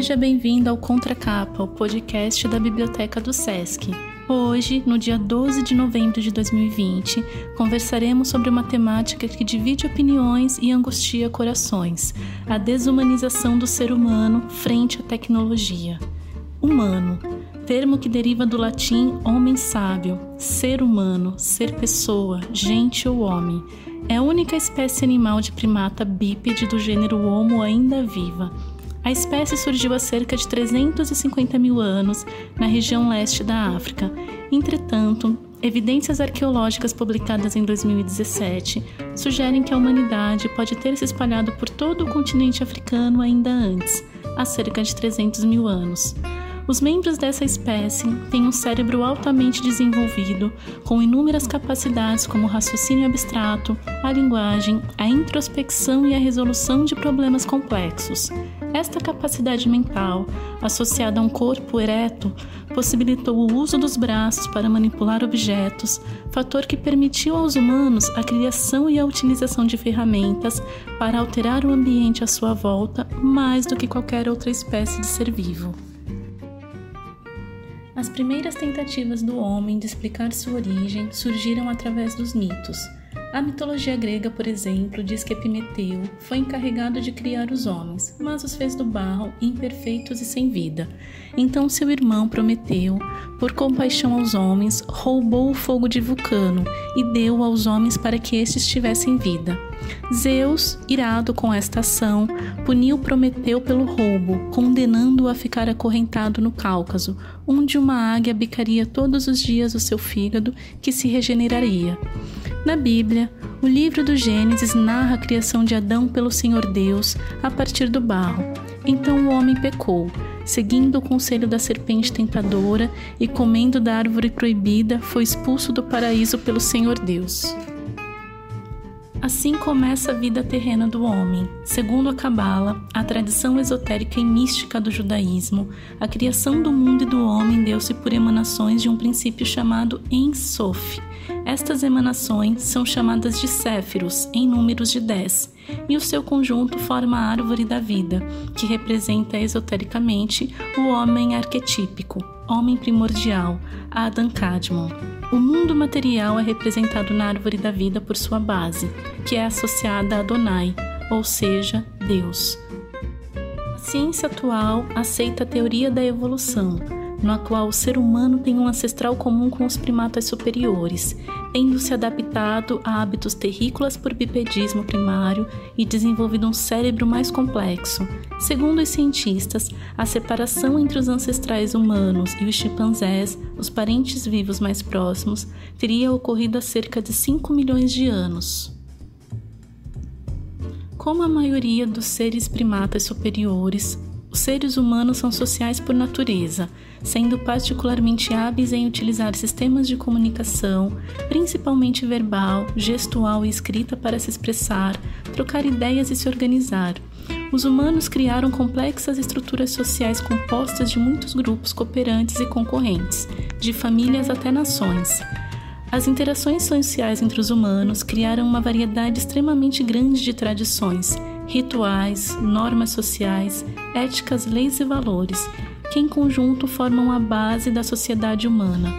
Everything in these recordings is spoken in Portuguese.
Seja bem-vindo ao Contracapa, o podcast da Biblioteca do SESC. Hoje, no dia 12 de novembro de 2020, conversaremos sobre uma temática que divide opiniões e angustia corações: a desumanização do ser humano frente à tecnologia. Humano, termo que deriva do latim homem sábio, ser humano, ser pessoa, gente ou homem. É a única espécie animal de primata bípede do gênero Homo ainda viva. A espécie surgiu há cerca de 350 mil anos na região leste da África. Entretanto, evidências arqueológicas publicadas em 2017 sugerem que a humanidade pode ter se espalhado por todo o continente africano ainda antes, há cerca de 300 mil anos. Os membros dessa espécie têm um cérebro altamente desenvolvido, com inúmeras capacidades como o raciocínio abstrato, a linguagem, a introspecção e a resolução de problemas complexos. Esta capacidade mental, associada a um corpo ereto, possibilitou o uso dos braços para manipular objetos, fator que permitiu aos humanos a criação e a utilização de ferramentas para alterar o ambiente à sua volta mais do que qualquer outra espécie de ser vivo. As primeiras tentativas do homem de explicar sua origem surgiram através dos mitos. A mitologia grega, por exemplo, diz que Epimeteu foi encarregado de criar os homens, mas os fez do barro imperfeitos e sem vida. Então seu irmão Prometeu, por compaixão aos homens, roubou o fogo de Vulcano e deu aos homens para que estes tivessem vida. Zeus, irado com esta ação, puniu Prometeu pelo roubo, condenando-o a ficar acorrentado no Cáucaso, onde uma águia bicaria todos os dias o seu fígado, que se regeneraria. Na Bíblia, o livro do Gênesis narra a criação de Adão pelo Senhor Deus a partir do barro. Então o homem pecou, seguindo o conselho da serpente tentadora e comendo da árvore proibida, foi expulso do paraíso pelo Senhor Deus. Assim começa a vida terrena do homem. Segundo a Cabala, a tradição esotérica e mística do judaísmo, a criação do mundo e do homem deu-se por emanações de um princípio chamado Ensof. Estas emanações são chamadas de Céfiros, em números de 10, e o seu conjunto forma a árvore da vida, que representa esotericamente o homem arquetípico, homem primordial, Adam Kadmon. O mundo material é representado na árvore da vida por sua base, que é associada a Adonai, ou seja, Deus. A ciência atual aceita a teoria da evolução, na qual o ser humano tem um ancestral comum com os primatas superiores, tendo se adaptado a hábitos terrícolas por bipedismo primário e desenvolvido um cérebro mais complexo. Segundo os cientistas, a separação entre os ancestrais humanos e os chimpanzés, os parentes vivos mais próximos, teria ocorrido há cerca de 5 milhões de anos. Como a maioria dos seres primatas superiores, os seres humanos são sociais por natureza, sendo particularmente hábeis em utilizar sistemas de comunicação, principalmente verbal, gestual e escrita, para se expressar, trocar ideias e se organizar. Os humanos criaram complexas estruturas sociais compostas de muitos grupos cooperantes e concorrentes, de famílias até nações. As interações sociais entre os humanos criaram uma variedade extremamente grande de tradições, rituais, normas sociais, éticas, leis e valores, que em conjunto formam a base da sociedade humana.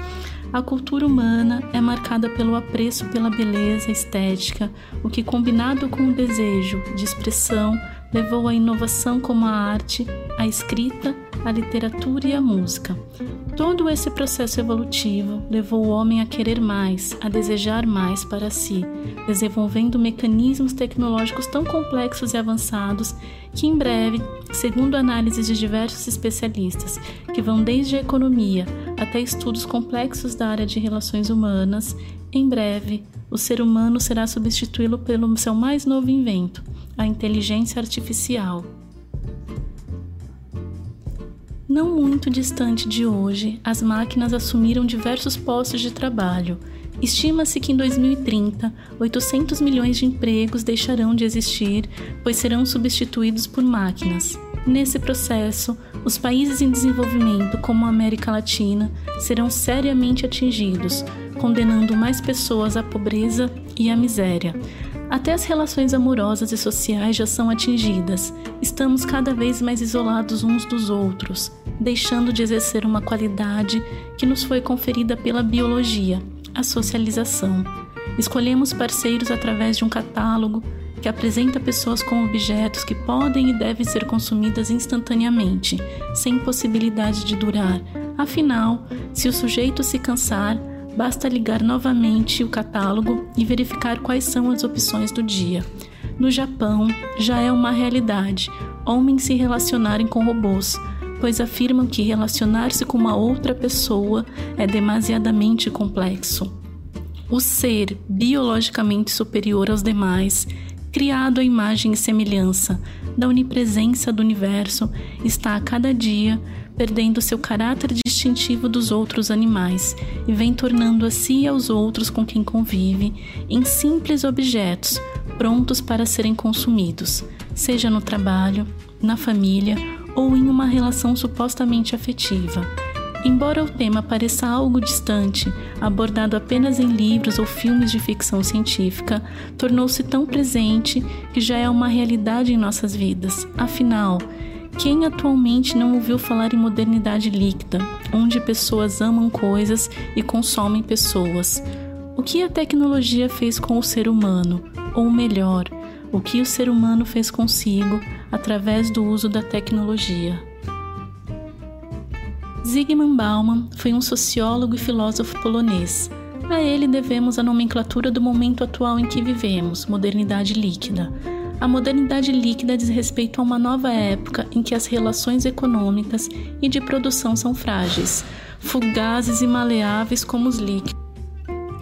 A cultura humana é marcada pelo apreço pela beleza estética, o que, combinado com o desejo de expressão, levou à inovação como a arte, a escrita, a literatura e a música. Todo esse processo evolutivo levou o homem a querer mais, a desejar mais para si, desenvolvendo mecanismos tecnológicos tão complexos e avançados que, em breve, segundo análises de diversos especialistas, que vão desde a economia até estudos complexos da área de relações humanas, em breve, o ser humano será substituído pelo seu mais novo invento, a inteligência artificial. Não muito distante de hoje, as máquinas assumiram diversos postos de trabalho. Estima-se que em 2030, 800 milhões de empregos deixarão de existir, pois serão substituídos por máquinas. Nesse processo, os países em desenvolvimento, como a América Latina, serão seriamente atingidos, condenando mais pessoas à pobreza e à miséria. Até as relações amorosas e sociais já são atingidas. Estamos cada vez mais isolados uns dos outros, deixando de exercer uma qualidade que nos foi conferida pela biologia, a socialização. Escolhemos parceiros através de um catálogo que apresenta pessoas com objetos que podem e devem ser consumidas instantaneamente, sem possibilidade de durar. Afinal, se o sujeito se cansar, Basta ligar novamente o catálogo e verificar quais são as opções do dia. No Japão, já é uma realidade homens se relacionarem com robôs, pois afirmam que relacionar-se com uma outra pessoa é demasiadamente complexo. O ser biologicamente superior aos demais, criado à imagem e semelhança da onipresença do universo, está a cada dia perdendo seu caráter distintivo dos outros animais e vem tornando a si e aos outros com quem convive em simples objetos prontos para serem consumidos, seja no trabalho, na família ou em uma relação supostamente afetiva. Embora o tema pareça algo distante, abordado apenas em livros ou filmes de ficção científica, tornou-se tão presente que já é uma realidade em nossas vidas. Afinal, quem atualmente não ouviu falar em modernidade líquida, onde pessoas amam coisas e consomem pessoas? O que a tecnologia fez com o ser humano? Ou melhor, o que o ser humano fez consigo através do uso da tecnologia? Zygmunt Bauman foi um sociólogo e filósofo polonês. A ele devemos a nomenclatura do momento atual em que vivemos, modernidade líquida a modernidade líquida diz respeito a uma nova época em que as relações econômicas e de produção são frágeis, fugazes e maleáveis como os líquidos.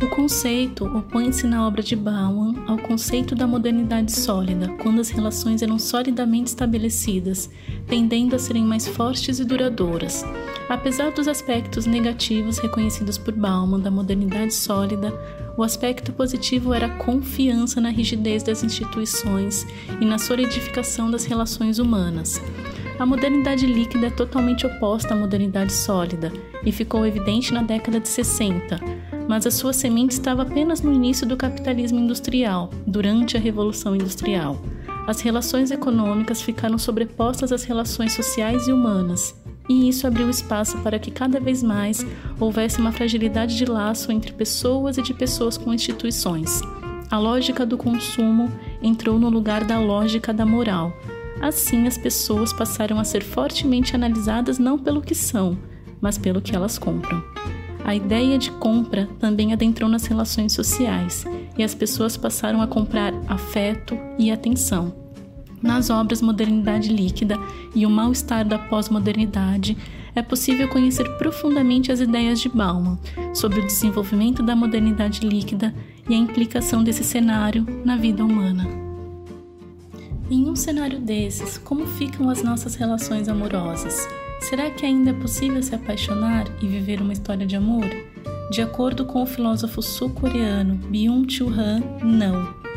O conceito opõe-se na obra de Bauman ao conceito da modernidade sólida, quando as relações eram solidamente estabelecidas, tendendo a serem mais fortes e duradouras. Apesar dos aspectos negativos reconhecidos por Bauman da modernidade sólida, o aspecto positivo era a confiança na rigidez das instituições e na solidificação das relações humanas. A modernidade líquida é totalmente oposta à modernidade sólida e ficou evidente na década de 60, mas a sua semente estava apenas no início do capitalismo industrial, durante a Revolução Industrial. As relações econômicas ficaram sobrepostas às relações sociais e humanas, e isso abriu espaço para que cada vez mais houvesse uma fragilidade de laço entre pessoas e de pessoas com instituições. A lógica do consumo entrou no lugar da lógica da moral. Assim, as pessoas passaram a ser fortemente analisadas não pelo que são, mas pelo que elas compram. A ideia de compra também adentrou nas relações sociais e as pessoas passaram a comprar afeto e atenção. Nas obras Modernidade Líquida e O Mal-Estar da Pós-Modernidade, é possível conhecer profundamente as ideias de Bauman sobre o desenvolvimento da modernidade líquida e a implicação desse cenário na vida humana. Em um cenário desses, como ficam as nossas relações amorosas? Será que ainda é possível se apaixonar e viver uma história de amor? De acordo com o filósofo sul-coreano Byung-Chul Han, não.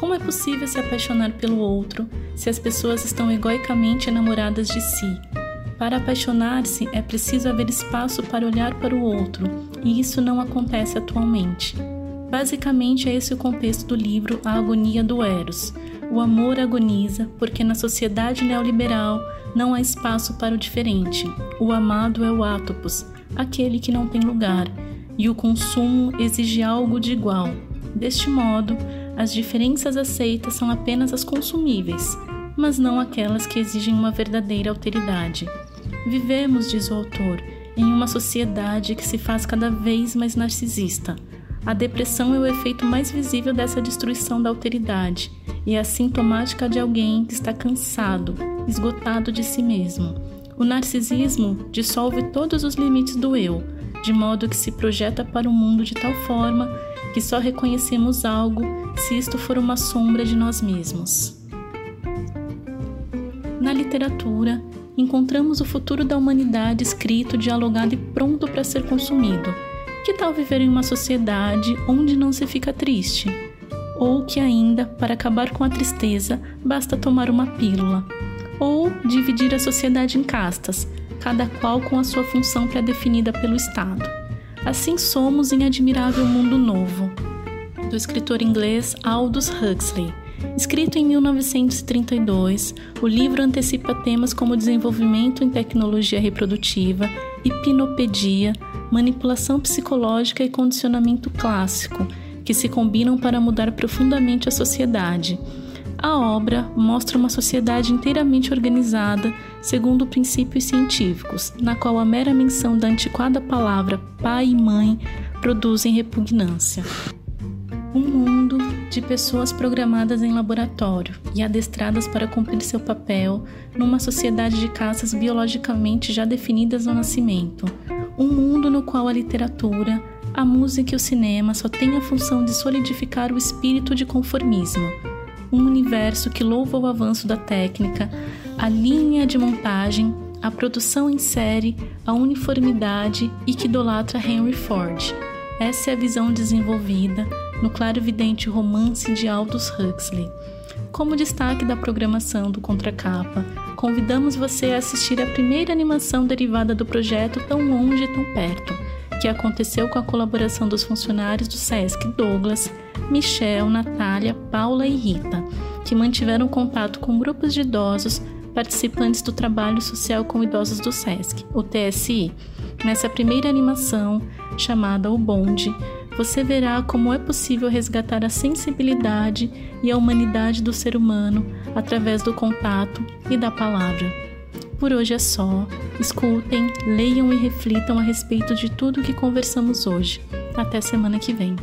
Como é possível se apaixonar pelo outro se as pessoas estão egoicamente enamoradas de si? Para apaixonar-se é preciso haver espaço para olhar para o outro, e isso não acontece atualmente. Basicamente é esse o contexto do livro A Agonia do Eros. O amor agoniza porque na sociedade neoliberal não há espaço para o diferente. O amado é o átopos, aquele que não tem lugar, e o consumo exige algo de igual. Deste modo, as diferenças aceitas são apenas as consumíveis, mas não aquelas que exigem uma verdadeira alteridade. Vivemos, diz o autor, em uma sociedade que se faz cada vez mais narcisista. A depressão é o efeito mais visível dessa destruição da alteridade e é sintomática de alguém que está cansado, esgotado de si mesmo. O narcisismo dissolve todos os limites do eu, de modo que se projeta para o mundo de tal forma que só reconhecemos algo se isto for uma sombra de nós mesmos. Na literatura, encontramos o futuro da humanidade escrito, dialogado e pronto para ser consumido. Que tal viver em uma sociedade onde não se fica triste? Ou que ainda, para acabar com a tristeza, basta tomar uma pílula? Ou dividir a sociedade em castas, cada qual com a sua função pré-definida pelo Estado? Assim somos em admirável mundo novo. Do escritor inglês Aldous Huxley. Escrito em 1932, o livro antecipa temas como desenvolvimento em tecnologia reprodutiva, hipnopedia, manipulação psicológica e condicionamento clássico, que se combinam para mudar profundamente a sociedade. A obra mostra uma sociedade inteiramente organizada segundo princípios científicos, na qual a mera menção da antiquada palavra pai e mãe produzem repugnância. Um mundo de pessoas programadas em laboratório e adestradas para cumprir seu papel numa sociedade de caças biologicamente já definidas no nascimento. Um mundo no qual a literatura, a música e o cinema só têm a função de solidificar o espírito de conformismo. Um universo que louva o avanço da técnica, a linha de montagem, a produção em série, a uniformidade e que idolatra Henry Ford. Essa é a visão desenvolvida no claro-evidente romance de Aldous Huxley. Como destaque da programação do Contracapa, convidamos você a assistir a primeira animação derivada do projeto Tão Longe e Tão Perto, que aconteceu com a colaboração dos funcionários do SESC Douglas, Michel, Natália, Paula e Rita, que mantiveram contato com grupos de idosos participantes do Trabalho Social com Idosos do SESC, o TSI. Nessa primeira animação, chamada O Bonde, você verá como é possível resgatar a sensibilidade e a humanidade do ser humano através do contato e da palavra. Por hoje é só. Escutem, leiam e reflitam a respeito de tudo que conversamos hoje. Até semana que vem.